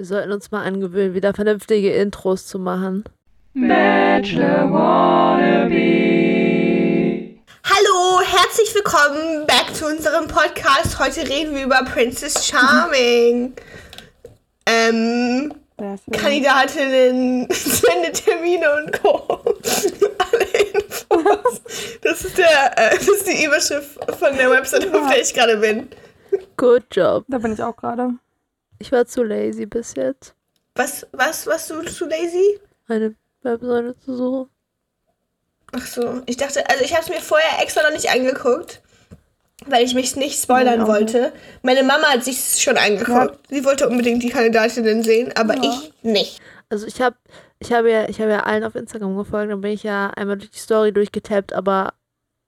Wir sollten uns mal angewöhnen, wieder vernünftige Intros zu machen. Bachelor Wannabe. Hallo, herzlich willkommen back zu unserem Podcast. Heute reden wir über Princess Charming. ähm. Kandidatinnen, Sendetermine und Co. Alle Infos. Das ist, der, äh, das ist die Überschrift von der Website, auf der ich gerade bin. Good job. Da bin ich auch gerade. Ich war zu lazy bis jetzt, Was, was, was, du zu lazy? eine Webseite zu suchen. Ach so, ich dachte, also ich habe es mir vorher extra noch nicht angeguckt, weil ich mich nicht spoilern auch wollte. Meine Mama hat sich schon angeguckt. Sie wollte unbedingt die Kandidatinnen sehen, aber Ja. ich nicht. Also ich habe ich habe ja, ich habe ja allen auf Instagram gefolgt, dann bin ich ja einmal durch die Story durchgetappt, aber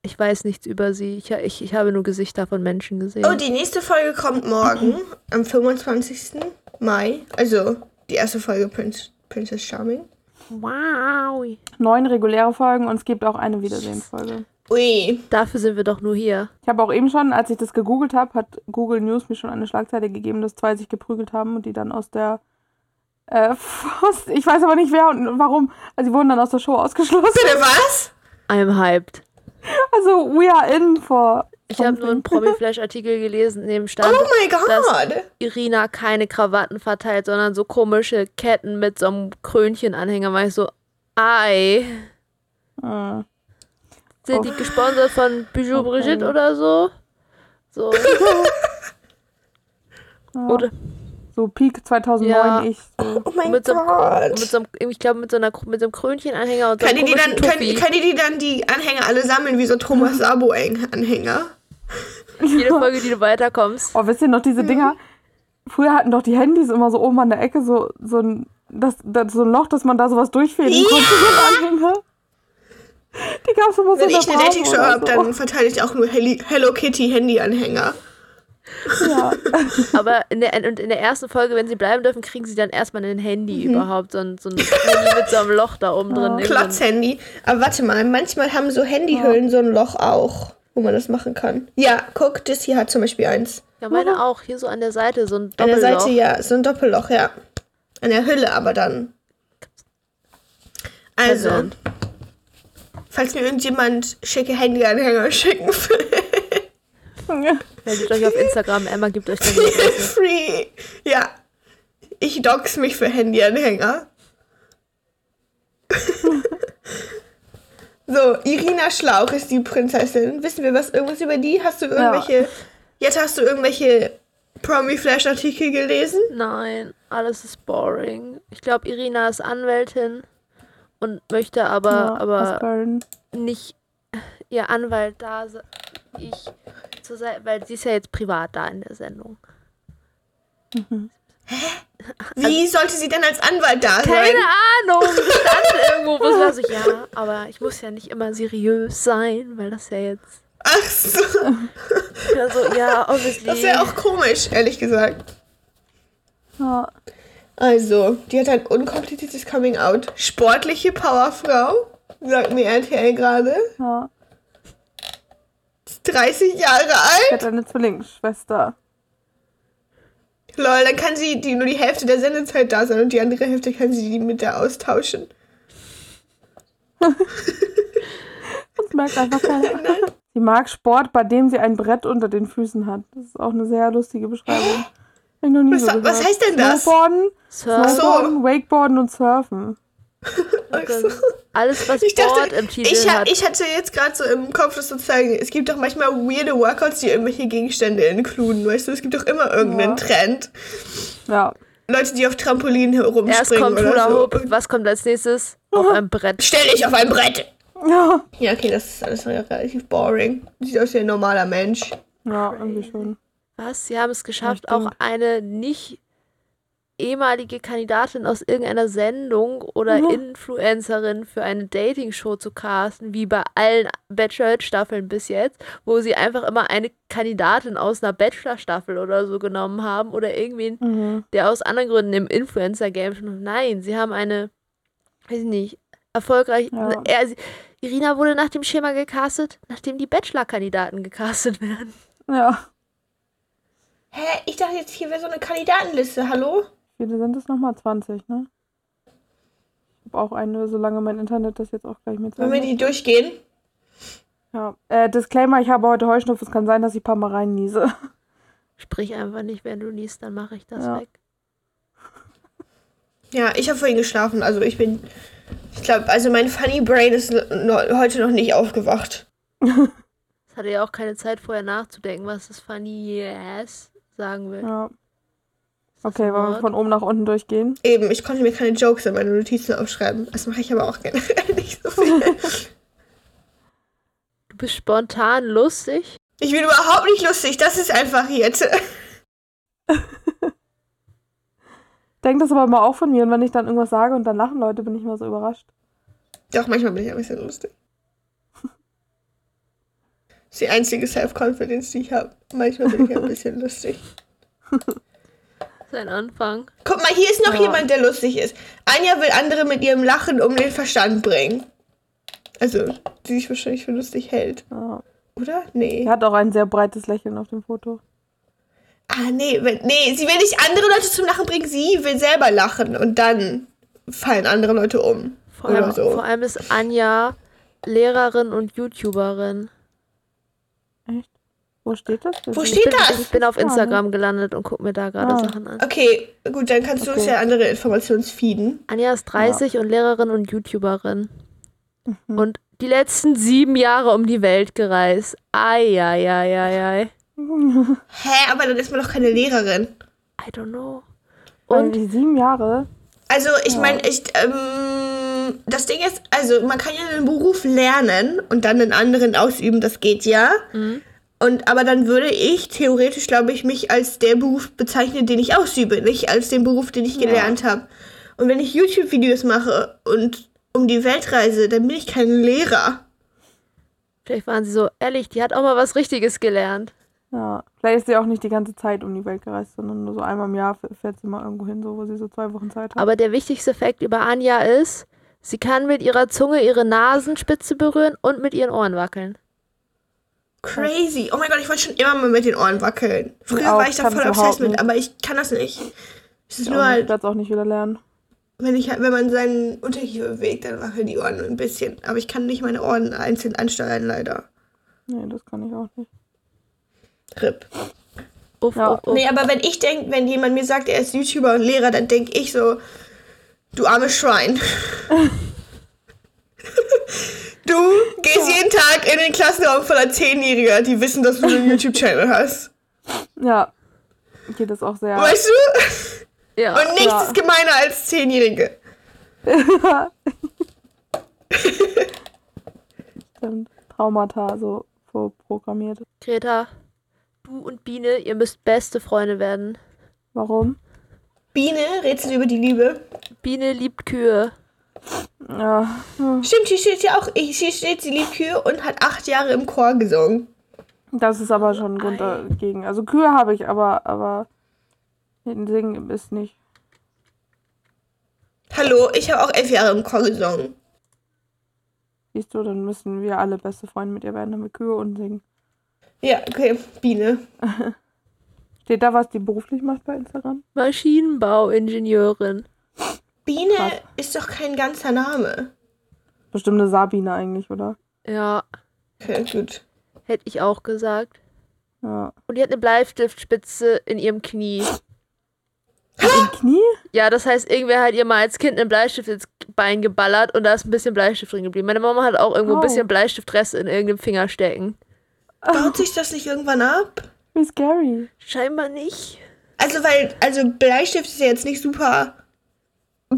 ich weiß nichts über sie. Ich, ich, ich habe nur Gesichter von Menschen gesehen. Oh, die nächste Folge kommt morgen, am 25. Mai. Also die erste Folge Prince, Princess Charming. wow. Neun reguläre Folgen und es gibt auch eine Wiedersehensfolge. Ui. Dafür sind wir doch nur hier. Ich habe auch eben schon, als ich das gegoogelt habe, hat Google News mir schon eine Schlagzeile gegeben, dass zwei sich geprügelt haben und die dann aus der äh, aus, ich weiß aber nicht wer und warum. Also die wurden dann aus der Show ausgeschlossen. Bitte was? I'm hyped. Also we are in for. Ich habe nur einen Promi-Flash-Artikel gelesen, in dem stand, Oh my god. dass Irina keine Krawatten verteilt, sondern so komische Ketten mit so einem Krönchenanhänger. War ich so, ei. Äh, Sind die gesponsert von Bijou Okay. Brigitte oder so? So. ja. Oder So Peak 2009 Ja. ich. So. Oh mein mit so, einem, Gott. mit so einem, ich glaube, mit so, einer, mit so einem Krönchenanhänger und so Kann einem die, die dann, können, können die, die dann die Anhänger alle sammeln, wie so Thomas Sabo-Anhänger? Jede Folge, die du weiterkommst. Oh, wisst ihr noch diese Dinger? Früher hatten doch die Handys immer so oben an der Ecke so, so, ein, das, das, so ein Loch, dass man da sowas durchfäden Ja! konnte. So ein Anhänger. Die gab es immer so Wenn in der ich eine Dating-Show habe, so. dann verteile ich auch nur Hello Kitty-Handy-Anhänger. Ja. Aber in der, und in der ersten Folge, wenn sie bleiben dürfen, kriegen sie dann erstmal ein Handy Mhm. überhaupt. So ein, so ein Handy mit so einem Loch da oben drin. Ein- Klotz-Handy. Aber warte mal, manchmal haben so Handyhüllen so ein Loch auch, wo man das machen kann. Ja, guck, das hier hat zum Beispiel eins. Ja, meine auch. Hier so an der Seite, so ein An der Doppelloch. Seite ja, so ein Doppelloch, ja. An der Hülle aber dann. Also, falls mir irgendjemand schicke Handyanhänger schicken will. Meldet euch auf Instagram. Emma gibt euch dann die Adresse. Free. Ja. Ich dox mich für Handyanhänger. so, Irina Schlauch ist die Prinzessin. Wissen wir was irgendwas über die? Hast du irgendwelche. Jetzt hast du irgendwelche Promi-Flash-Artikel gelesen? Nein, alles ist boring. Ich glaube, Irina ist Anwältin und möchte aber, ja, aber nicht ihr Anwalt da se- zur Seite, weil sie ist ja jetzt privat da in der Sendung. Wie sollte sie denn als Anwalt da sein? Keine Ahnung, stand irgendwo, wo es war so, ja, aber ich muss ja nicht immer seriös sein, weil das ja jetzt Ach so. ja so, ja, obviously. Das wäre auch komisch, ehrlich gesagt. Ja. Also, die hat ein unkompliziertes Coming-out. Sportliche Powerfrau, sagt mir RTL gerade. ja. Ist 30 Jahre alt. Ich hatte eine Zwillingsschwester. Lol, dann kann sie die, nur die Hälfte der Sendezeit da sein und die andere Hälfte kann sie die mit der austauschen. Das merkt einfach keiner. Sie mag Sport, bei dem sie ein Brett unter den Füßen hat. Das ist auch eine sehr lustige Beschreibung. Was- so was heißt denn das? Snowboarden, Surf. Snowboarden, Wakeboarden und Surfen. Alles, was Ich Sport dachte, im Titel ich, ha hat. ich hatte jetzt gerade so im Kopf, das sozusagen, es gibt doch manchmal weirde Workouts, die irgendwelche Gegenstände inkluden, weißt du? Es gibt doch immer irgendeinen Ja. Trend. Ja. Leute, die auf Trampolinen herumspringen Erst kommt oder Hula so. Hoop, was kommt als nächstes? Auf einem Brett. Stell dich auf ein Brett! Ja. Ja, okay, das ist alles relativ boring. Sieht aus wie ein normaler Mensch. Ja, irgendwie schon. Was? Sie haben es geschafft, Ja, auch eine nicht ehemalige Kandidatin aus irgendeiner Sendung oder Ja. Influencerin für eine Dating-Show zu casten, wie bei allen Bachelor-Staffeln bis jetzt, wo sie einfach immer eine Kandidatin aus einer Bachelor-Staffel oder so genommen haben oder irgendwen, Mhm. der aus anderen Gründen im Influencer-Game schon. Nein, sie haben eine, weiß ich nicht, erfolgreich. Ja. Er, sie, Irina wurde nach dem Schema gecastet, nachdem die Bachelor-Kandidaten gecastet werden. Ja. Hä? Ich dachte jetzt, hier wäre so eine Kandidatenliste, hallo? Viele sind es nochmal? 20, ne? Ich habe auch eine, solange mein Internet das jetzt auch gleich mit Wollen wir die durchgehen? Ja. Äh, Disclaimer, ich habe heute Heuschnupfen. Es kann sein, dass ich ein paar Mal rein niese. Sprich einfach nicht, wenn du liest, dann mache ich das Ja. weg. Ja, ich habe vorhin geschlafen. Also ich bin. Ich glaube, also mein Funny Brain ist no, heute noch nicht aufgewacht. Es hatte ja auch keine Zeit vorher nachzudenken, was das funny yes sagen will. Ja. Okay, wollen wir von oben nach unten durchgehen? Eben, ich konnte mir keine Jokes in meine Notizen aufschreiben. Das mache ich aber auch generell nicht so viel. Du bist spontan lustig. Ich bin überhaupt nicht lustig. Das ist einfach jetzt. Denk das aber mal auch von mir und wenn ich dann irgendwas sage und dann lachen Leute, bin ich immer so überrascht. Doch, manchmal bin ich ein bisschen lustig. Das ist die einzige Self-Confidence, die ich habe. Manchmal bin ich ein bisschen lustig. Sein Anfang. Guck mal, hier ist noch Ja. jemand, der lustig ist. Anja will andere mit ihrem Lachen um den Verstand bringen. Also, die sich wahrscheinlich für lustig hält. Ja. Oder? Nee. Er hat auch ein sehr breites Lächeln auf dem Foto. Ah, nee, nee, sie will nicht andere Leute zum Lachen bringen, sie will selber lachen und dann fallen andere Leute um. Vor allem, so. vor allem ist Anja Lehrerin und YouTuberin. Wo steht das? Wo Ich steht bin, das? ich bin auf Ah, ne? Instagram gelandet und guck mir da gerade Ah. Sachen an. Okay, gut, dann kannst du uns Okay. ja andere Informationen feeden. Anja ist 30 und Lehrerin und YouTuberin. Mhm. Und die letzten sieben Jahre um die Welt gereist. Eieieiei. Hä, aber dann ist man doch keine Lehrerin. I don't know. Und Und die sieben Jahre. Also, ich Ja. meine, ich, ähm, das Ding ist, also man kann ja einen Beruf lernen und dann einen anderen ausüben, das geht ja. Mhm. Und aber dann würde ich theoretisch, glaube ich, mich als der Beruf bezeichnen, den ich ausübe, nicht als den Beruf, den ich gelernt habe. Und wenn ich YouTube-Videos mache und um die Welt reise, dann bin ich kein Lehrer. vielleicht waren sie so ehrlich, die hat auch mal was Richtiges gelernt. Ja. Vielleicht ist sie auch nicht die ganze Zeit um die Welt gereist, sondern nur so einmal im Jahr fährt sie mal irgendwo hin, so wo sie so zwei Wochen Zeit hat. Aber der wichtigste Fakt über Anja ist, sie kann mit ihrer Zunge ihre Nasenspitze berühren und mit ihren Ohren wackeln. Crazy. Oh mein Gott, ich wollte schon immer mal mit den Ohren wackeln. Früher auch, war ich da voll obsessed mit, aber ich kann das nicht. Es ist ich nur halt, werde es auch nicht wieder lernen. wenn, ich, wenn man seinen Unterkiefer bewegt, dann wackeln die Ohren ein bisschen. Aber ich kann nicht meine Ohren einzeln ansteuern, leider. Nee, das kann ich auch nicht. RIP. Uff, Ja. uff, uff. Nee, aber wenn ich denke, wenn jemand mir sagt, er ist YouTuber und Lehrer, dann denke ich so, du armes Schwein. du gehst jeden Tag in den Klassenraum voller Zehnjähriger, die wissen, dass du einen YouTube-Channel hast. Ja. Geht das auch sehr. Weißt du? Ja. Und nichts Ja. ist gemeiner als Zehnjährige. Stimmt. Traumata so vorprogrammiert. Greta, du und Biene, ihr müsst beste Freunde werden. Warum? Biene, Rätsel über die Liebe. Biene liebt Kühe. Ja. Stimmt, hier steht ja auch, hier steht, sie liebt Kühe und hat acht Jahre im Chor gesungen. Das ist aber schon ein Grund dagegen. Also Kühe habe ich, aber, aber Singen ist nicht. Hallo, ich habe auch elf Jahre im Chor gesungen. Siehst du, dann müssen wir alle beste Freunde mit ihr werden, damit Kühe und singen. Ja, okay, Biene. Steht da, was die beruflich macht bei Instagram? Maschinenbauingenieurin. Biene Krass. ist doch kein ganzer Name. Bestimmt eine Sabine eigentlich, oder? Ja, Okay, gut. hätte ich auch gesagt. Ja. Und die hat eine Bleistiftspitze in ihrem Knie. Im Knie? Ja, das heißt, irgendwer hat ihr mal als Kind einen Bleistift ins Bein geballert und da ist ein bisschen Bleistift drin geblieben. Meine Mama hat auch irgendwo ein Oh. bisschen Bleistiftreste in irgendeinem Finger stecken. Baut sich das nicht irgendwann ab? Wie scary. Scheinbar nicht. Also, weil, also Bleistift ist ja jetzt nicht super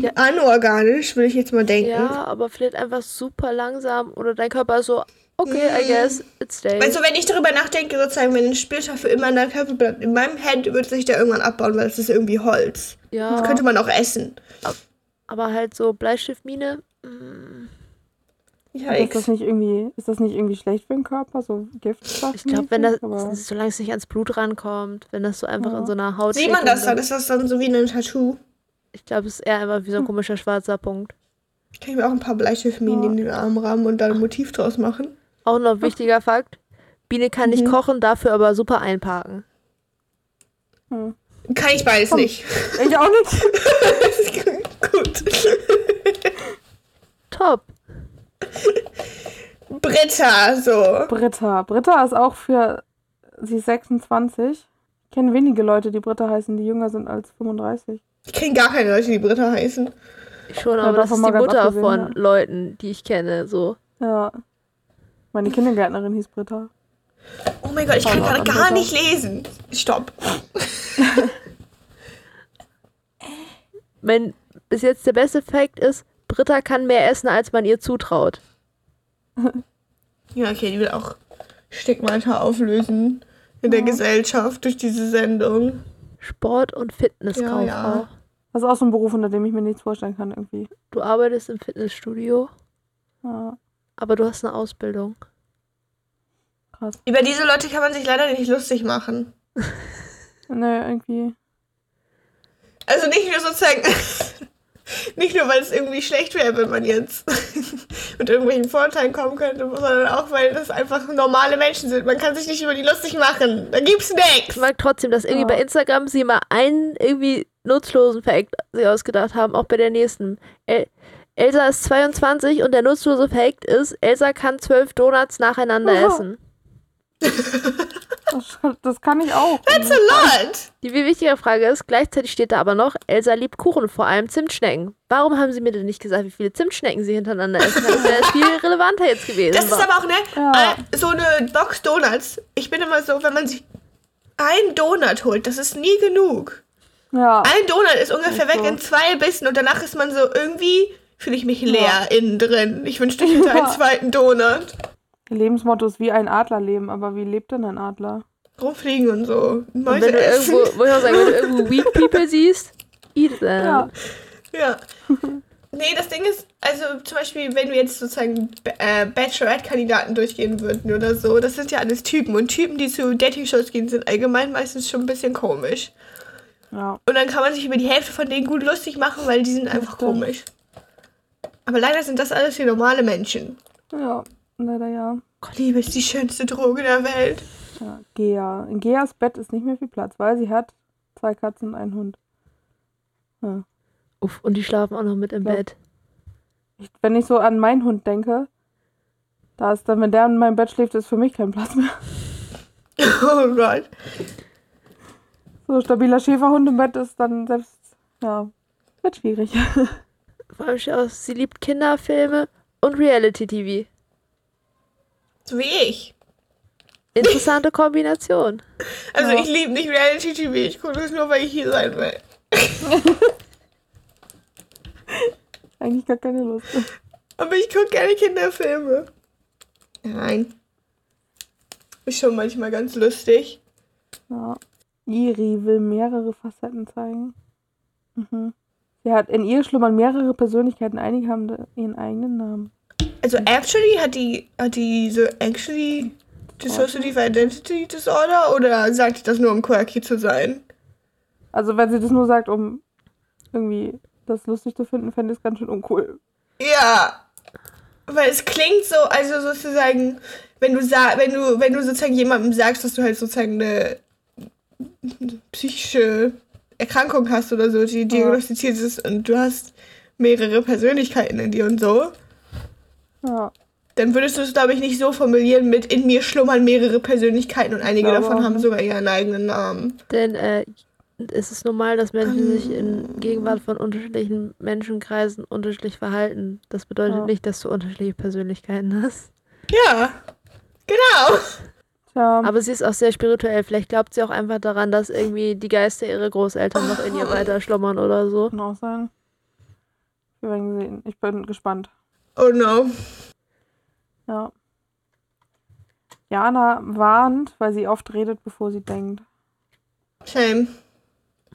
Ja. anorganisch, würde ich jetzt mal denken. Ja, aber vielleicht einfach super langsam oder dein Körper so, okay, I guess, it stays. Also, wenn ich darüber nachdenke, sozusagen, wenn ein Splitter für immer in deinem Körper bleibt, in meinem Hand wird sich der irgendwann abbauen, weil es ist irgendwie Holz. Das ja, könnte man auch essen. aber halt so Bleistiftmine. mm, Ist das nicht irgendwie, ist das nicht irgendwie schlecht für den Körper? So Giftstoff? Ich glaube, wenn das, Aber, solange es nicht ans Blut rankommt, wenn das so einfach Ja. in so einer Haut Sieht man das dann? Ist das dann so wie ein Tattoo? Ich glaube, es ist eher einfach wie so ein komischer schwarzer Punkt. Kann ich mir auch ein paar Bleistiftminen Ja. in den Arm rahmen und da ein Motiv draus machen? Auch noch wichtiger Fakt. Biene kann nicht Mhm. kochen, dafür aber super einparken. hm. Kann ich beides nicht. Ich auch nicht. Gut. Top. Britta, so. Britta. Britta ist auch für. Sie ist 26. Ich kenne wenige Leute, die Britta heißen, die jünger sind als 35. Ich kenne gar keine Leute, die Britta heißen. Ich schon, Ja, aber das davon ist die Mutter abgesehen, von ja. Leuten, die ich kenne. So. Ja. Meine Kindergärtnerin hieß Britta. Oh mein Gott, ich kann gerade gar nicht lesen. Stopp. Mein bis jetzt der beste Fact ist, Britta kann mehr essen, als man ihr zutraut. Ja, okay, die will auch Stigmata auflösen in der Gesellschaft durch diese Sendung. Sport- und Fitnesskauffrau. Ja, ja. Das ist auch so ein Beruf, unter dem ich mir nichts vorstellen kann, irgendwie. Du arbeitest im Fitnessstudio, Ja, aber du hast eine Ausbildung. krass. Über diese Leute kann man sich leider nicht lustig machen. Nee, irgendwie. Also nicht nur sozusagen, nicht nur, weil es irgendwie schlecht wäre, wenn man jetzt mit irgendwelchen Vorteilen kommen könnte, sondern auch, weil das einfach normale Menschen sind. Man kann sich nicht über die lustig machen. Da gibt's Ich nichts. mag trotzdem, dass irgendwie Ja. bei Instagram sie mal einen irgendwie nutzlosen Fact sich ausgedacht haben, auch bei der nächsten. El Elsa ist 22 und der nutzlose Fact ist, Elsa kann zwölf Donuts nacheinander Aha. essen. Das, kann ich auch. That's a lot. Die viel wichtigere Frage ist, gleichzeitig steht da aber noch, Elsa liebt Kuchen, vor allem Zimtschnecken. Warum haben sie mir denn nicht gesagt, wie viele Zimtschnecken sie hintereinander essen? Das wäre viel relevanter jetzt gewesen. Das ist aber auch, ne, Ja. äh, so eine Box Donuts. Ich bin immer so, wenn man sich einen Donut holt, das ist nie genug. Ja. Ein Donut ist ungefähr Ist weg in zwei Bissen und danach ist man so irgendwie, fühle ich mich leer innen drin. Ich wünschte, ich hätte einen Ja. zweiten Donut. Ihr Lebensmotto ist wie ein Adler leben, aber wie lebt denn ein Adler? Rumfliegen und so. Und wenn du essen. irgendwo, wo ich auch sagen, wenn du irgendwo Weak People siehst, eat them. Ja. Ja. Nee, das Ding ist, also zum Beispiel, wenn wir jetzt sozusagen äh, Bachelorette-Kandidaten durchgehen würden oder so, das sind ja alles Typen. Und Typen, die zu Dating-Shows gehen, sind allgemein meistens schon ein bisschen komisch. Ja. Und dann kann man sich über die Hälfte von denen gut lustig machen, weil die sind einfach komisch. Aber leider sind das alles hier normale Menschen. Ja. Leider ja. Gott, Liebe ist die schönste Droge der Welt. ja. Gea. In Geas Bett ist nicht mehr viel Platz, weil sie hat zwei Katzen und einen Hund. Ja. Uff, und die schlafen auch noch mit im Ja. Bett. Ich, wenn ich so an meinen Hund denke, da ist dann, wenn der in meinem Bett schläft, ist für mich kein Platz mehr. Oh Gott. So stabiler Schäferhund im Bett ist dann selbst, ja, wird schwierig. Vor allem aus, sie liebt Kinderfilme und Reality-TV. So wie ich. Interessante Kombination. Also Ja. ich liebe nicht Reality-TV, ich gucke das nur, weil ich hier sein will. Eigentlich gar keine Lust. Aber ich gucke gerne Kinderfilme. Nein. Ist schon manchmal ganz lustig. Ja. Iri will mehrere Facetten zeigen. Mhm. Sie hat in ihr schlummern mehrere Persönlichkeiten, einige haben ihren eigenen Namen. Also actually hat die hat die so actually Dissociative Identity Disorder oder sagt die das nur um quirky zu sein? Also wenn sie das nur sagt, um irgendwie das lustig zu finden, fände ich es ganz schön uncool. Ja. Weil es klingt so, also sozusagen, wenn du wenn du, wenn du sozusagen jemandem sagst, dass du halt sozusagen eine psychische Erkrankung hast oder so, die diagnostiziert ist und du hast mehrere Persönlichkeiten in dir und so, Ja, dann würdest du es, glaube ich, nicht so formulieren mit in mir schlummern mehrere Persönlichkeiten und einige glaube davon haben nicht. sogar ihren eigenen Namen. Denn äh, es ist normal, dass Menschen sich in Gegenwart von unterschiedlichen Menschenkreisen unterschiedlich verhalten. Das bedeutet Ja. nicht, dass du unterschiedliche Persönlichkeiten hast. Ja. Genau. tja, Aber sie ist auch sehr spirituell. Vielleicht glaubt sie auch einfach daran, dass irgendwie die Geister ihrer Großeltern noch in ihr weiter schlummern oder so. kann auch sein. Wir werden sehen. Ich bin gespannt. Oh no. Ja. Jana warnt, weil sie oft redet, bevor sie denkt. Shame.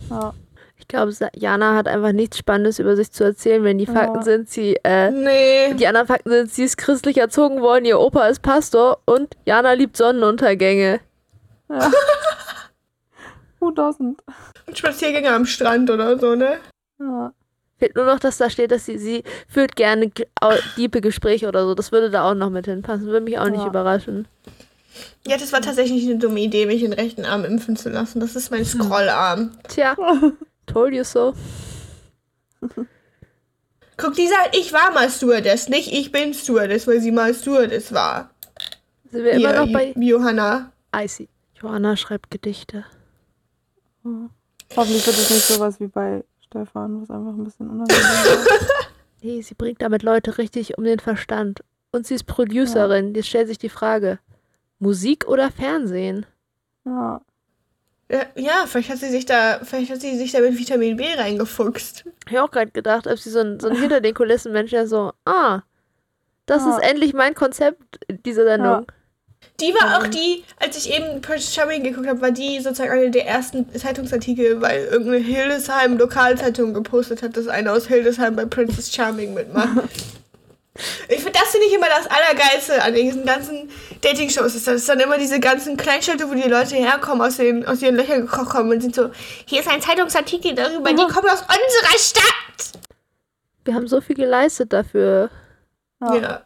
Ja, Ich glaube, Jana hat einfach nichts Spannendes über sich zu erzählen, wenn die Ja. Fakten sind, sie, äh, Nee. die anderen Fakten sind, sie ist christlich erzogen worden, ihr Opa ist Pastor und Jana liebt Sonnenuntergänge. who doesn't? Und Spaziergänge am Strand oder so, ne? Ja, Fehlt nur noch, dass da steht, dass sie, sie führt gerne diepe Gespräche oder so. Das würde da auch noch mit hinpassen. Würde mich auch nicht Ja. überraschen. Ja, das war tatsächlich eine dumme Idee, mich den rechten Arm impfen zu lassen. Das ist mein Scrollarm. Tja, told you so. Guck, die sagt, ich war mal Stewardess, nicht ich bin Stewardess, weil sie mal Stewardess war. Sind wir immer Hier, noch bei Jo- Johanna. Icy. Johanna schreibt Gedichte. Hoffentlich wird es nicht sowas wie bei Stefan, was einfach ein bisschen unangenehm war. Nee, sie bringt damit Leute richtig um den Verstand. Und sie ist Producerin. Jetzt stellt sich die Frage: Musik oder Fernsehen? Ja. Ja, ja, vielleicht hat sie sich da, vielleicht hat sie sich da mit Vitamin B reingefuchst. Ich habe auch gerade gedacht, ob sie so ein, so ein hinter den Kulissen Mensch, der so, ah, das Ja. ist endlich mein Konzept dieser Sendung. Die war auch die, als ich eben Prince Charming geguckt habe, war die sozusagen eine der ersten Zeitungsartikel, weil irgendeine Hildesheim Lokalzeitung gepostet hat, dass einer aus Hildesheim bei Princess Charming mitmacht. Ich finde, das finde ich immer das Allergeilste an diesen ganzen Dating-Shows. Ist, das dann immer diese ganzen Kleinstädte, wo die Leute herkommen, aus, den, aus ihren Löchern gekrochen kommen und sind so, hier ist ein Zeitungsartikel darüber, die kommen aus unserer Stadt. Wir haben so viel geleistet dafür. ja. Ja.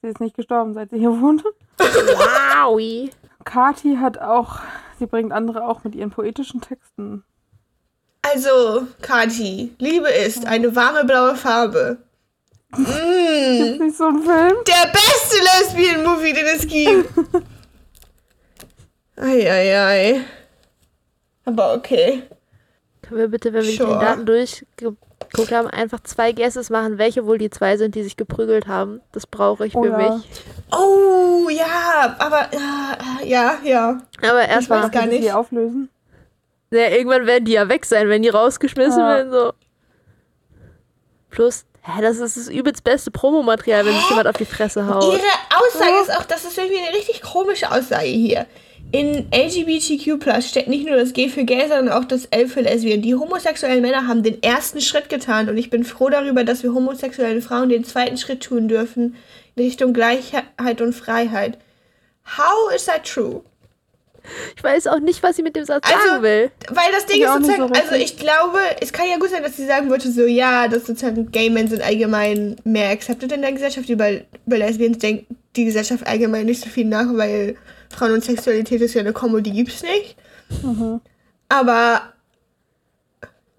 Sie ist nicht gestorben, seit sie hier wohnt. Wowi. Kati hat auch, sie bringt andere auch mit ihren poetischen Texten. Also, Kati, Liebe ist eine warme blaue Farbe. Mm. Ist nicht so ein Film? Der beste Lesbian-Movie, den es gibt. Eieiei. Aber okay. Können wir bitte, wenn wir Sure. die Daten durchgeguckt haben, einfach zwei Guesses machen, welche wohl die zwei sind, die sich geprügelt haben? Das brauche ich Oh für ja. mich. Oh, ja, aber ja, ja, ja. Aber erstmal, gar nicht. die auflösen? ja, irgendwann werden die ja weg sein, wenn die rausgeschmissen Ja. werden. So. Plus, hä, das ist das übelst beste Promomaterial, wenn sich jemand auf die Fresse haut. Ihre Aussage ist auch, das ist irgendwie eine richtig komische Aussage hier. In LGBTQ steht nicht nur das G für gay, sondern auch das L für lesbian. Die homosexuellen Männer haben den ersten Schritt getan und ich bin froh darüber, dass wir homosexuellen Frauen den zweiten Schritt tun dürfen in Richtung Gleichheit und Freiheit. How is that true? Ich weiß auch nicht, was sie mit dem Satz Also, sagen will. Weil das Ding ist sozusagen, so also ich glaube, es kann ja gut sein, dass sie sagen wollte, so ja, dass sozusagen Gay Men sind allgemein mehr accepted in der Gesellschaft, bei, bei Lesbians denkt die Gesellschaft allgemein nicht so viel nach, weil Frauen und Sexualität ist ja eine Kombo, die gibt's nicht. Aber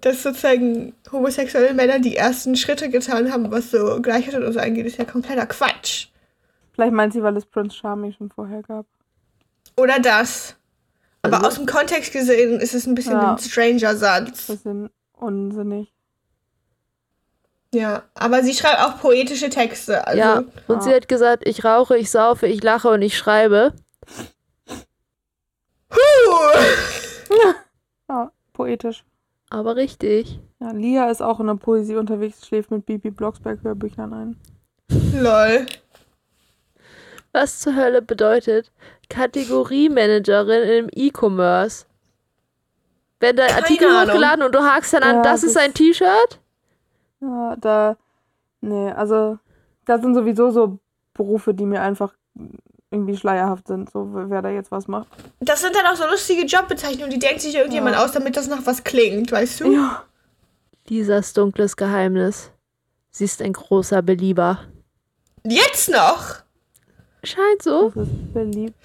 dass sozusagen homosexuelle Männer die ersten Schritte getan haben, was so Gleichheit und so angeht, ist ja kompletter Quatsch. Vielleicht meint sie, weil es Prince Charming schon vorher gab. Oder das. Aber Also- aus dem Kontext gesehen ist es ein bisschen Ja. ein stranger Satz. Bisschen unsinnig. Ja, aber sie schreibt auch poetische Texte. Also, ja, und ja. sie hat gesagt, ich rauche, ich saufe, ich lache und ich schreibe. Ja, poetisch. Aber richtig. Ja, Lia ist auch in der Poesie unterwegs, schläft mit Bibi Blocksberg Hörbüchern ein. Lol. Was zur Hölle bedeutet Kategoriemanagerin im E-Commerce? Wenn dein Keine Artikel Ahnung. hochgeladen und du hakst dann an, Ja, das ist das- ein T-Shirt? Ja, da. Nee, also. Das sind sowieso so Berufe, die mir einfach irgendwie schleierhaft sind, so wer da jetzt was macht. Das sind dann auch so lustige Jobbezeichnungen, die denkt sich irgendjemand Ja. aus, damit das nach was klingt, weißt du? Ja. Lisas dunkles Geheimnis. Sie ist ein großer Belieber. Jetzt noch? Scheint so. Das ist beliebt.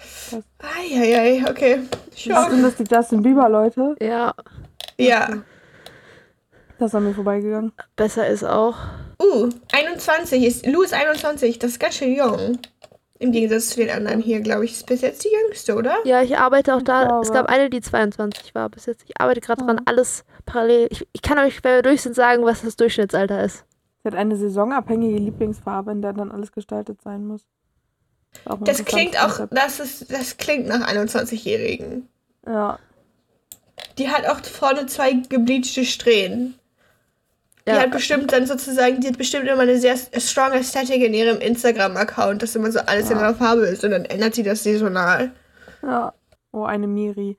Eieiei, okay. Schock. sind das die Justin Bieber Leute? Ja, Ja. Das ist an mir vorbeigegangen. besser ist auch. Uh, 21 ist. Lou ist 21, das ist ganz schön jung. Im Gegensatz zu den anderen hier, glaube ich, ist bis jetzt die jüngste, oder? Ja, ich arbeite auch da. glaube. Es gab eine, die 22 war bis jetzt. Ich arbeite gerade dran, alles parallel. Ich, ich kann euch, wenn wir durch sind, sagen, was das Durchschnittsalter ist. Sie hat eine saisonabhängige Lieblingsfarbe, in der dann alles gestaltet sein muss. Das klingt auch, das ist, das klingt nach 21-Jährigen. Ja. Die hat auch vorne zwei gebleachte Strähnen. Die Ja. hat bestimmt dann sozusagen, die hat bestimmt immer eine sehr strong Aesthetic in ihrem Instagram-Account, dass immer so alles in Ja. einer Farbe ist und dann ändert sie das saisonal. Ja. Oh, eine Miri.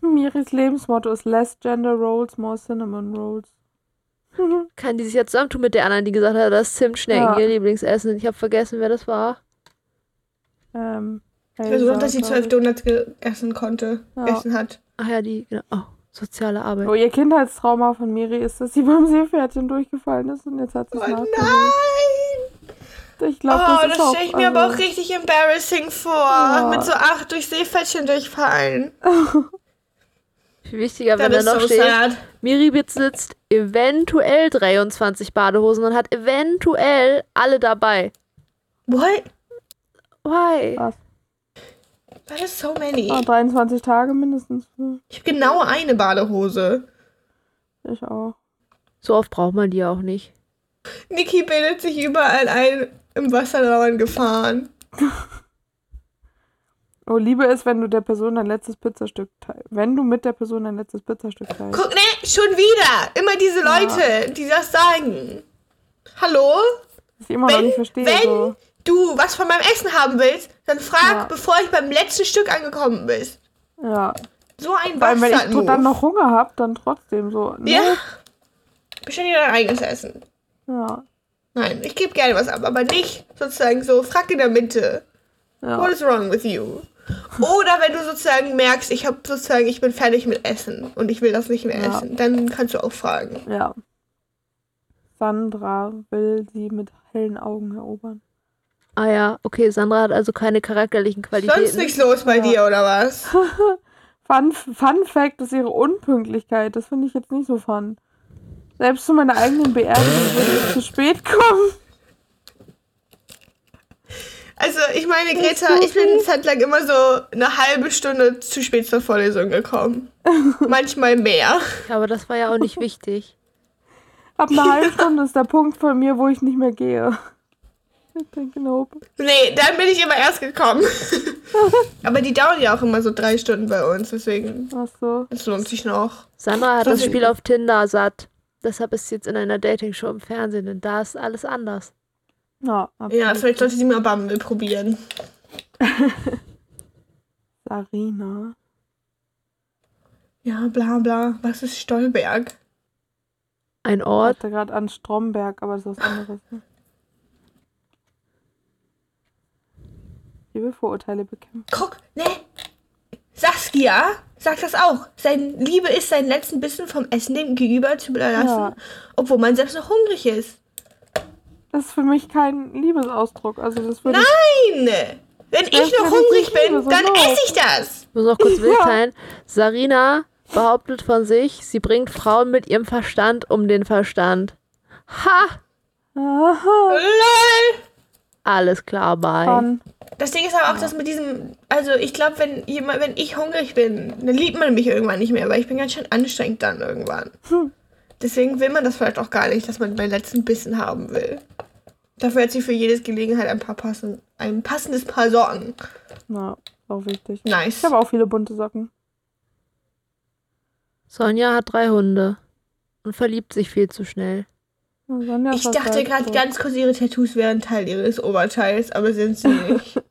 Miris Lebensmotto ist Less Gender Rolls, More Cinnamon Rolls. Kann die sich jetzt zusammentun mit der anderen, die gesagt hat, das Zimtschnecken, Ja. ihr Lieblingsessen. Ich habe vergessen, wer das war. Ähm, Ich weiß nur, Elsa, dass sie zwölf ich. Donuts gegessen konnte, Ja. gegessen hat. Ach ja, die, genau. Oh, soziale Arbeit. Oh, ihr Kindheitstrauma von Miri ist, dass sie beim Seepferdchen durchgefallen ist und jetzt hat sie Oh es nein! nachgeholt. Ich glaube, Oh, das das stelle ich mir aber auch also- richtig embarrassing vor. Mit so acht durch Seepferdchen durchfallen. Viel wichtiger, wenn da ist noch so steht, sad. Miri besitzt eventuell 23 Badehosen und hat eventuell alle dabei. What? Why? Krass. That is so many. Ah, 23 Tage mindestens. Ich habe genau eine Badehose. Ich auch. So oft braucht man die auch nicht. Niki bildet sich überall ein, im Wasser dauernd gefahren. Oh, Liebe ist, wenn du der Person dein letztes Pizzastück teilst. Wenn du mit der Person dein letztes Pizzastück teilst. Guck, ne, schon wieder. Immer diese Leute, die das sagen. Hallo? Was ich immer noch Wenn, nicht verstehe. wenn So. du was von meinem Essen haben willst, dann frag, Ja. bevor ich beim letzten Stück angekommen bist. Ja. So ein allem, wenn ich dann noch Hunger hab, dann trotzdem so. Ne? Ja. Bestell dir dein eigenes Essen. Ja. Nein, ich gebe gerne was ab, aber nicht sozusagen so, frag in der Mitte. ja. What is wrong with you? Oder wenn du sozusagen merkst, ich habe sozusagen, ich bin fertig mit Essen und ich will das nicht mehr Ja. essen, dann kannst du auch fragen. ja. Sandra will sie mit hellen Augen erobern. Ah ja, okay, Sandra hat also keine charakterlichen Qualitäten. Sonst nichts los bei Ja. dir, oder was? Fun, Fun Fact ist ihre Unpünktlichkeit. Das finde ich jetzt nicht so fun. Selbst zu meiner eigenen Beerdigung würde ich zu spät kommen. Also, ich meine, Greta, ich bin eine Zeit lang immer so eine halbe Stunde zu spät zur Vorlesung gekommen. Manchmal mehr. Ja, aber das war ja auch nicht wichtig. Ab einer halben Stunde ist der Punkt von mir, wo ich nicht mehr gehe. Ich nope. Nee, dann bin ich immer erst gekommen. Aber die dauern ja auch immer so drei Stunden bei uns, deswegen, Ach so. das lohnt sich noch. Sandra hat das? Spiel auf Tinder satt. Deshalb ist sie jetzt in einer Dating-Show im Fernsehen, denn da ist alles anders. Ja, Ja, vielleicht sollte sie mal Bumble probieren. Sarina. Ja, bla bla. Was ist Stolberg? Ein Ich Ort, dachte gerade an Stromberg, aber das ist was anderes. Ne? Ich will Vorurteile bekämpfen. Guck, ne? Saskia sagt das auch. Sein Liebe ist, seinen letzten Bissen vom Essen dem Gegenüber zu überlassen, Ja. obwohl man selbst noch hungrig ist. Das ist für mich kein Liebesausdruck. Also das würde Nein! Wenn ich noch hungrig Liebe, bin, so dann laut. esse ich das. ich muss noch kurz mitteilen. Sarina behauptet von sich, sie bringt Frauen mit ihrem Verstand um den Verstand. Ha! ich. Aha. Lol. Alles klar, bye. Fun. Das Ding ist aber auch das mit diesem, also ich glaube, wenn jemand, wenn ich hungrig bin, dann liebt man mich irgendwann nicht mehr, weil ich bin ganz schön anstrengend dann irgendwann. Hm. Deswegen will man das vielleicht auch gar nicht, dass man meinen letzten Bissen haben will. Dafür hat sie für jedes Gelegenheit ein paar passen, ein passendes Paar Socken. Na, auch wichtig. Nice. Ich habe auch viele bunte Socken. Sonja hat drei Hunde und verliebt sich viel zu schnell. Ja, Ich was dachte gerade so. ganz kurz, ihre Tattoos wären Teil ihres Oberteils, aber sind sie nicht.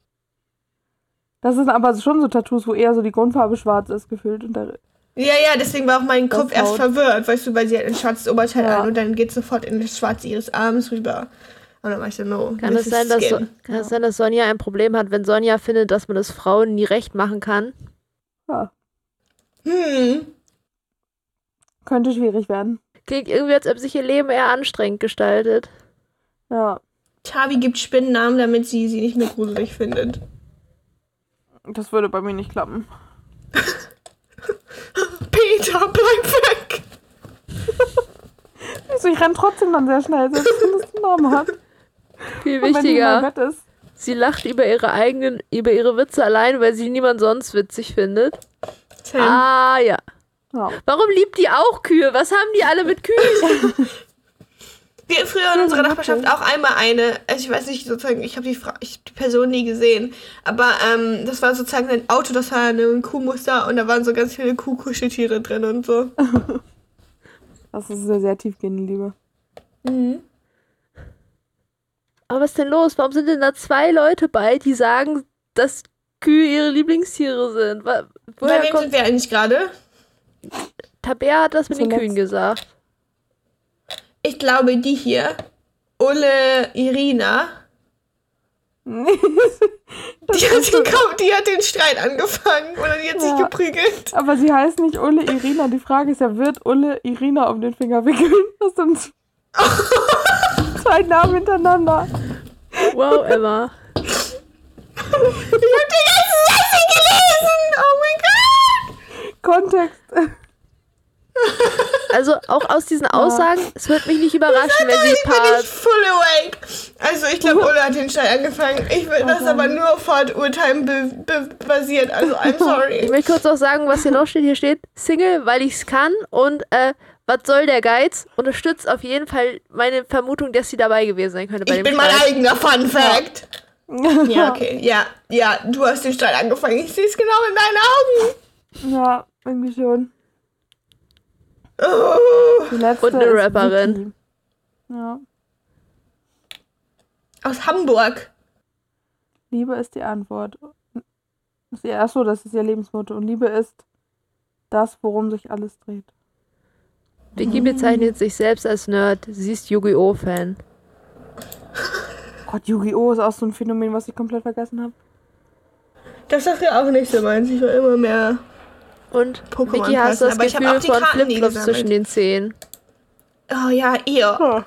Das sind aber schon so Tattoos, wo eher so die Grundfarbe schwarz ist, gefühlt. Und ja, ja, deswegen war auch mein Das Kopf erst verwirrt, weißt du, weil sie hat ein schwarzes Oberteil Ja. an und dann geht sofort in das Schwarze ihres Arms rüber. Und dann war ich so, no. Kann es, sein, dass, so, kann es sein, dass Sonja ein Problem hat, wenn Sonja findet, dass man es Frauen nie recht machen kann? ja, Hm. könnte schwierig werden. Klingt irgendwie, als ob sich ihr Leben eher anstrengend gestaltet. Ja, Tavi gibt Spinnennamen, damit sie sie nicht mehr gruselig findet. das würde bei mir nicht klappen. Peter, bleib weg! Also ich renne trotzdem dann sehr schnell, selbst wenn es einen Namen hat. Viel Und wenn die in meinem wichtiger, sie lacht über ihre eigenen, über ihre Witze allein, weil sie niemand sonst witzig findet. Tim. Ah ja. Ja. Warum liebt die auch Kühe? Was haben die alle mit Kühen? Wir früher in unserer Nachbarschaft auch einmal eine, also ich weiß nicht, sozusagen, ich habe die, Fra- ich hab die Person nie gesehen, aber ähm, das war sozusagen ein Auto, das war ein Kuhmuster und da waren so ganz viele Kuhkuscheltiere drin und so. Das ist eine sehr tiefgehende Liebe. Mhm. Aber was ist denn los? Warum sind denn da zwei Leute bei, die sagen, dass Kühe ihre Lieblingstiere sind? Wa- Bei Woher wem kommt sind wir eigentlich gerade? Tabea hat das mit den Zuletzt. Kühen gesagt. Ich glaube, die hier, Ulle Irina, die hat, den, Kampf- die hat den Streit angefangen oder die hat sich Ja. geprügelt. Aber sie heißt nicht Ulle Irina. Die Frage ist ja, wird Ulle Irina um den Finger wickeln? Das sind zwei Namen hintereinander. Wow, Emma. Ich hab den ganzen Satz nicht gelesen! Oh mein! Kontext. Also auch aus diesen Aussagen, es wird mich nicht überraschen, wenn sie Ich bin nicht full awake. Also ich glaube, Ole hat den Streit angefangen. Ich würde das aber nur auf Vorurteilen be be basiert. Also I'm Ich sorry. möchte kurz auch sagen, was hier noch steht. Hier steht Single, weil ich's kann und äh, was soll der Geiz? Unterstützt auf jeden Fall meine Vermutung, dass sie dabei gewesen sein könnte bei Ich dem bin mein Streit. eigener Fun Fact. Ja, okay. Ja, ja, du hast den Streit angefangen. Ich sehe es genau in deinen Augen. Ja, irgendwie schon. Oh. Die letzte Und eine Rapperin. Vicky. Ja. Aus Hamburg. Liebe ist die Antwort. Das ist ihr, achso, das ist ihr Lebensmotto. Und Liebe ist das, worum sich alles dreht. Vicky bezeichnet sich selbst als Nerd. Sie ist Yu-Gi-Oh! Fan. Gott, Yu-Gi-Oh! ist auch so ein Phänomen, was ich komplett vergessen habe. Das sagt ja auch nicht so meins. Ich will immer mehr. Und Pokémon Vicky hast das aber ich hab Gefühl auch die von Flipflops zwischen den Zehen. Oh ja, ihr.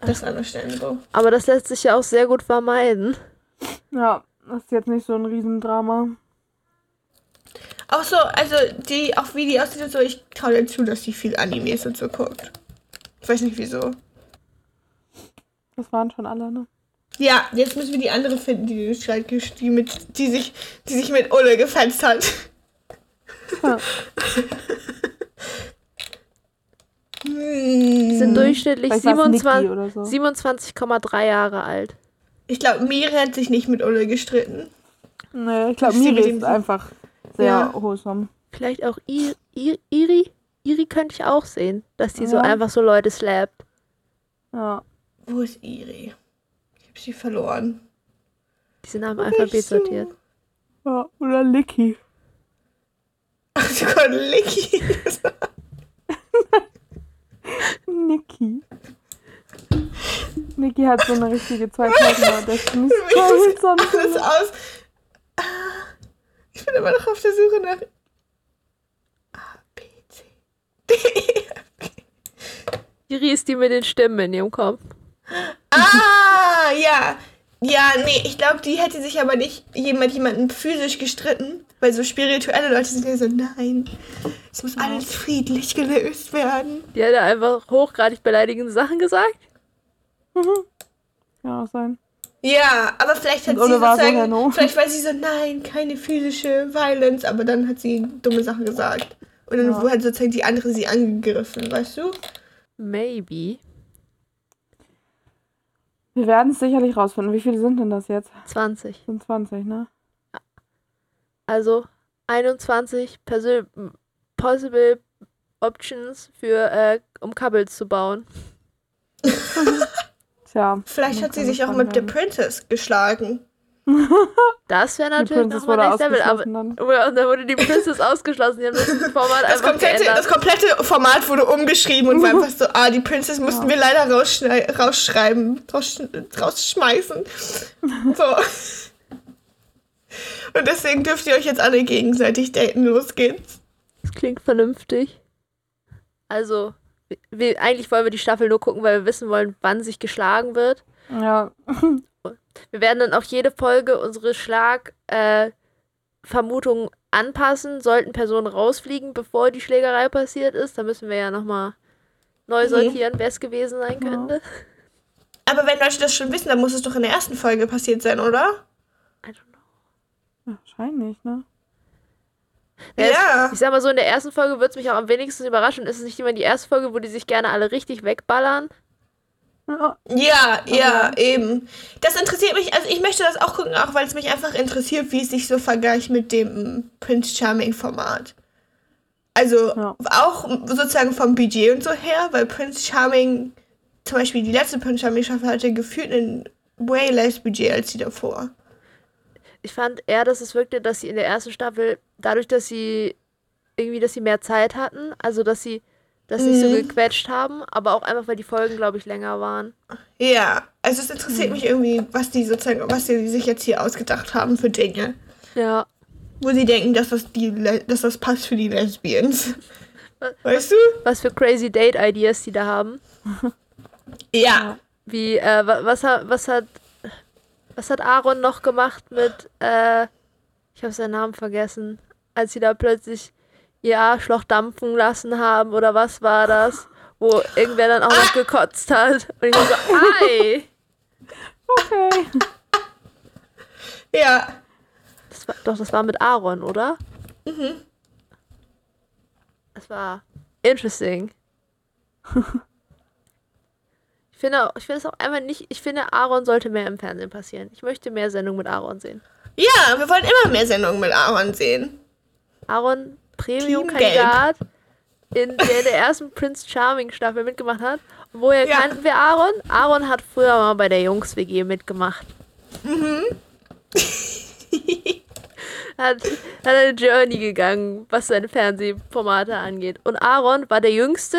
Das ist understandable. Aber das lässt sich ja auch sehr gut vermeiden. Ja, das ist jetzt nicht so ein Riesendrama. Auch so, also die, auch wie die aussieht und so, ich traue dir zu, dass sie viel Animes und so guckt. Ich weiß nicht wieso. Das waren schon alle, ne? Ja, jetzt müssen wir die andere finden, die den Streit gesch- die mit, die sich, die sich mit Ulle gefetzt hat. Ja. Die sind Hm. durchschnittlich Vielleicht war's Nikki 27 oder so. 27,3 Jahre alt. Ich glaube, Miri hat sich nicht mit Ulle gestritten. Nee, ich glaube, Miri ist einfach sehr Ja. wholesome. Vielleicht auch I I Iri. Iri könnte ich auch sehen, dass die so Ja. einfach so Leute slappt. Ja. Wo ist Iri? Ich habe sie verloren. Die sind nach dem Alphabet so. sortiert. ja. Oder Licky. Gott, Licky. Niki. Niki hat so eine richtige zweitausender Destiny Für mich ist Sonne. alles aus. Ich bin immer noch auf der Suche nach A, B, C, D, E, F, G. Iri ist die mit den Stimmen in ihrem Kopf. Ah, ja. Ja, nee, ich glaube, die hätte sich aber nicht jemand jemanden physisch gestritten, weil so spirituelle Leute sind ja so, nein, es muss alles friedlich gelöst werden. Die hat einfach hochgradig beleidigende Sachen gesagt. Kann auch sein. Ja, aber vielleicht hat Und sie so, sozusagen, Hanno. vielleicht war sie so, nein, keine physische Violence, aber dann hat sie dumme Sachen gesagt. Und dann Ja. hat sozusagen die andere sie angegriffen, weißt du? Maybe. Wir werden es sicherlich rausfinden. Wie viele sind denn das jetzt? 20. Sind 20, ne? Also 21 Persö possible Options für, äh, um Couples zu bauen. Tja. Vielleicht hat sie sich auch mit The. Princess geschlagen. Das wäre natürlich nochmal wurde next level. Aber. Ja, und dann wurde die Princess ausgeschlossen. Die haben das Format Das einfach komplette, geändert. das komplette Format wurde umgeschrieben und war einfach so, ah, die Princess mussten wir leider rausschreiben, raussch rausschmeißen. So. Und deswegen dürft ihr euch jetzt alle gegenseitig daten. Los geht's. Das klingt vernünftig. Also, wir, eigentlich wollen wir die Staffel nur gucken, weil wir wissen wollen, wann sich geschlagen wird. Ja. Wir werden dann auch jede Folge unsere Schlag äh, Vermutungen anpassen. Sollten Personen rausfliegen, bevor die Schlägerei passiert ist, dann müssen wir ja nochmal neu Mhm. sortieren, wer es gewesen sein Ja. könnte. Aber wenn Leute das schon wissen, dann muss es doch in der ersten Folge passiert sein, oder? I don't know. Wahrscheinlich, ne? Ja, Ja. Ich sag mal so, in der ersten Folge wird es mich auch am wenigsten überraschen. Ist es nicht immer die erste Folge, wo die sich gerne alle richtig wegballern? Ja. Ja, ja, eben. Das interessiert mich, also ich möchte das auch gucken, auch weil es mich einfach interessiert, wie es sich so vergleicht mit dem Prince Charming Format. Also Ja. auch sozusagen vom Budget und so her, weil Prince Charming, zum Beispiel die letzte Prince Charming Staffel hatte gefühlt ein way less Budget als die davor. Ich fand eher, dass es wirkte, dass sie in der ersten Staffel, dadurch, dass sie irgendwie, dass sie mehr Zeit hatten, also dass sie das nicht so Mhm. gequetscht haben, aber auch einfach, weil die Folgen, glaube ich, länger waren. Ja, also es interessiert mich irgendwie, was die sozusagen, was die sich jetzt hier ausgedacht haben für Dinge. Ja. Wo sie denken, dass das, die, Le- dass das passt für die Lesbians. Weißt du? Was für crazy Date-Ideas die da haben. Ja. Wie, äh, wa- was, was hat Was hat Aaron noch gemacht mit, äh, ich habe seinen Namen vergessen, als sie da plötzlich ihr Arschloch dampfen lassen haben oder was war das? Wo irgendwer dann auch noch gekotzt hat. Und ich so, ei! Okay. Ja. Das war, doch, das war mit Aaron, oder? Mhm. Das war interesting. ich finde, auch- ich finde es auch einfach nicht, ich finde, Aaron sollte mehr im Fernsehen passieren. Ich möchte mehr Sendungen mit Aaron sehen. Ja, wir wollen immer mehr Sendungen mit Aaron sehen. Aaron, Premium-Kandidat, in der der ersten Prince Charming Staffel mitgemacht hat. Woher Ja. kannten wir Aaron? Aaron hat früher mal bei der Jungs-WG mitgemacht. hat, hat eine Journey gegangen, was seine Fernsehformate angeht. Und Aaron war der Jüngste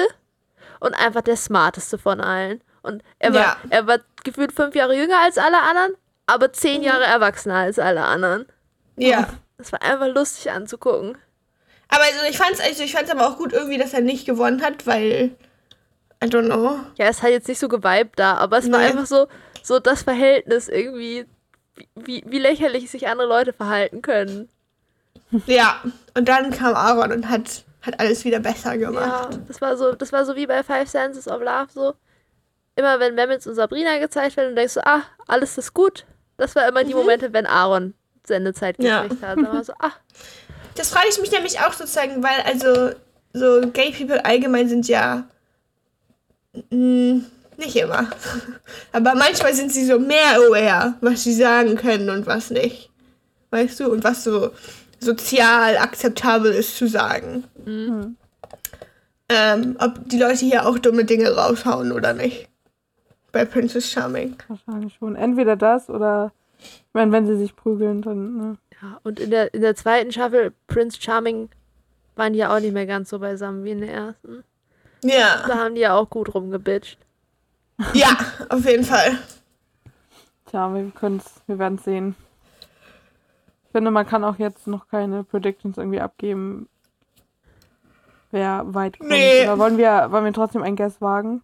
und einfach der Smarteste von allen. Und er war, Ja. er war gefühlt fünf Jahre jünger als alle anderen, aber zehn Jahre erwachsener als alle anderen. Ja. Das war einfach lustig anzugucken. Aber also ich fand's, also ich fand's aber auch gut irgendwie, dass er nicht gewonnen hat, weil I don't know. Ja, es hat jetzt nicht so geweibt da, aber es war Nee. einfach so, so das Verhältnis irgendwie, wie, wie, lächerlich sich andere Leute verhalten können. Ja. Und dann kam Aaron und hat, hat alles wieder besser gemacht. Ja, das war so, das war so wie bei Five Senses of Love so. Immer wenn Memmels und Sabrina gezeigt werden und denkst so, ah, alles ist gut. Das war immer die Momente, wenn Aaron Sendezeit Mhm. Ja. gekriegt hat. Da war so, ah, Das frage ich mich nämlich auch sozusagen, weil also so Gay People allgemein sind ja mh, nicht immer. Aber manchmal sind sie so mehr aware, was sie sagen können und was nicht. Weißt du? Und was so sozial akzeptabel ist zu sagen. Ähm, ob die Leute hier auch dumme Dinge raushauen oder nicht. Bei Princess Charming. Wahrscheinlich schon. Entweder das oder, ich meine, wenn sie sich prügeln, dann, ne? Ja. Und in der, in der zweiten Staffel, Prince Charming, waren die ja auch nicht mehr ganz so beisammen wie in der ersten. Ja. Da haben die ja auch gut rumgebitcht. Ja, auf jeden Fall. Tja, wir können's, wir werden es sehen. Ich finde, man kann auch jetzt noch keine Predictions irgendwie abgeben, wer weit kommt. Nee. Oder wollen wir, wollen wir trotzdem ein Guess wagen?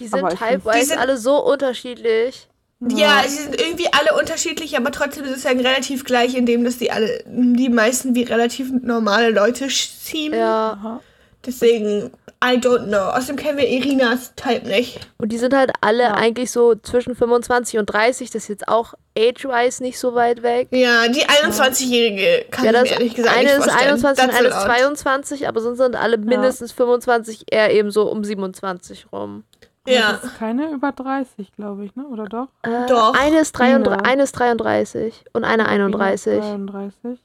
Die sind teilweise alle so unterschiedlich. Ja, sie sind irgendwie alle unterschiedlich, aber trotzdem ist es ja relativ gleich, indem dass die alle, die meisten wie relativ normale Leute ziehen. Ja. Deswegen, I don't know. Außerdem kennen wir Irinas Type nicht. Und die sind halt alle Ja. eigentlich so zwischen 25 und 30. Das ist jetzt auch age-wise nicht so weit weg. Ja, die 21-Jährige kann Ja, ich das mir ehrlich gesagt eine nicht ist vorstellen. 21 und eine ist lot. 22, aber sonst sind alle mindestens 25, eher eben so um 27 rum. Ja, Das ist keine über 30, glaube ich, ne? Oder doch? Äh, Doch. Eine ist, 33, Ina. eine ist 33 und eine 31. 33.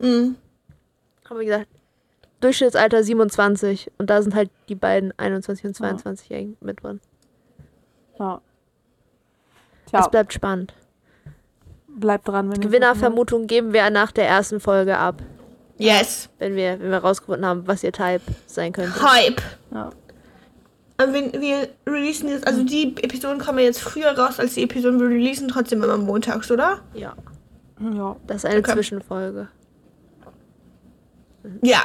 mhm. Haben wir gesagt, Durchschnittsalter 27. Und da sind halt die beiden 21 und 22-Jährigen mit drin. Ja. Es Tja, bleibt spannend. bleibt dran, wenn ihr Gewinnervermutung geben wir nach der ersten Folge ab, yes. wenn wir, wenn wir rausgefunden haben, was ihr Type sein könnte. Hype. Ja. Aber wir, wir releasen jetzt, also die Episoden kommen jetzt früher raus als die Episoden. Wir releasen trotzdem immer montags, oder? Ja, Ja, das ist eine Okay. Zwischenfolge. Ja.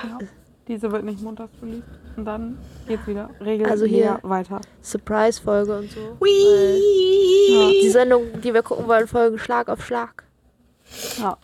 diese wird nicht montags released. Und dann geht's wieder regelmäßig Also hier- weiter. Surprise-Folge und so. Weil die Whee! Sendung, die wir gucken wollen, folgen Schlag auf Schlag. Ja.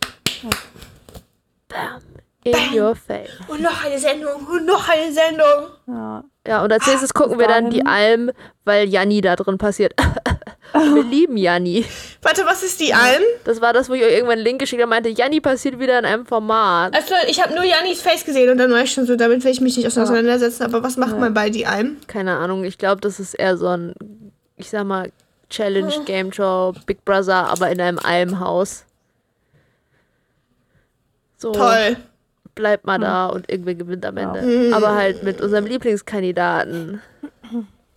Bam. In Bam. your face. Und noch eine Sendung. Und noch eine Sendung. ja. Ja, und als nächstes gucken wir dann die Alm, weil Janni da drin passiert. wir lieben Janni. Warte, was ist die Alm? Das war das, wo ich euch irgendwann einen Link geschickt habe, meinte, Janni passiert wieder in einem Format. Also, ich habe nur Janis Face gesehen und dann war ich schon so, damit will ich mich nicht auseinandersetzen. Aber was macht man bei die Alm? Keine Ahnung, ich glaube, das ist eher so ein, ich sag mal, Challenge, Game Show, Big Brother, aber in einem Almhaus. So, Toll. Bleibt mal da und irgendwer gewinnt am. Ende. Aber halt mit unserem Lieblingskandidaten.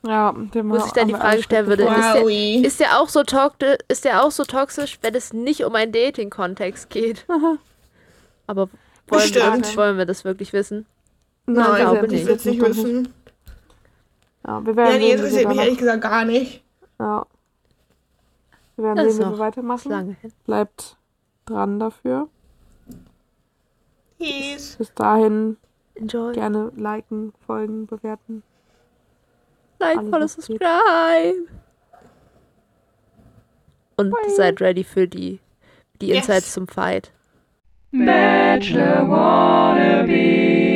Ja, dem Wo sich dann die Frage stellen würde, ist der, ist der auch so toxisch, ist der auch so toxisch, wenn es nicht um einen Dating-Kontext geht? Aber wollen wir, wollen wir das wirklich wissen? vor. Nein, glaube ich will nicht. es nicht wissen. Ja, wir werden Ja, die interessiert mich ehrlich gesagt gar nicht. Ja. Wir werden Das sehen, wie wir weitermachen. Bleibt dran dafür. Yes. Bis dahin Enjoy. gerne liken, folgen, bewerten. Like, follow, subscribe. und seid ready für die, die Yes. Insights zum Fight. Bachelor wannabe.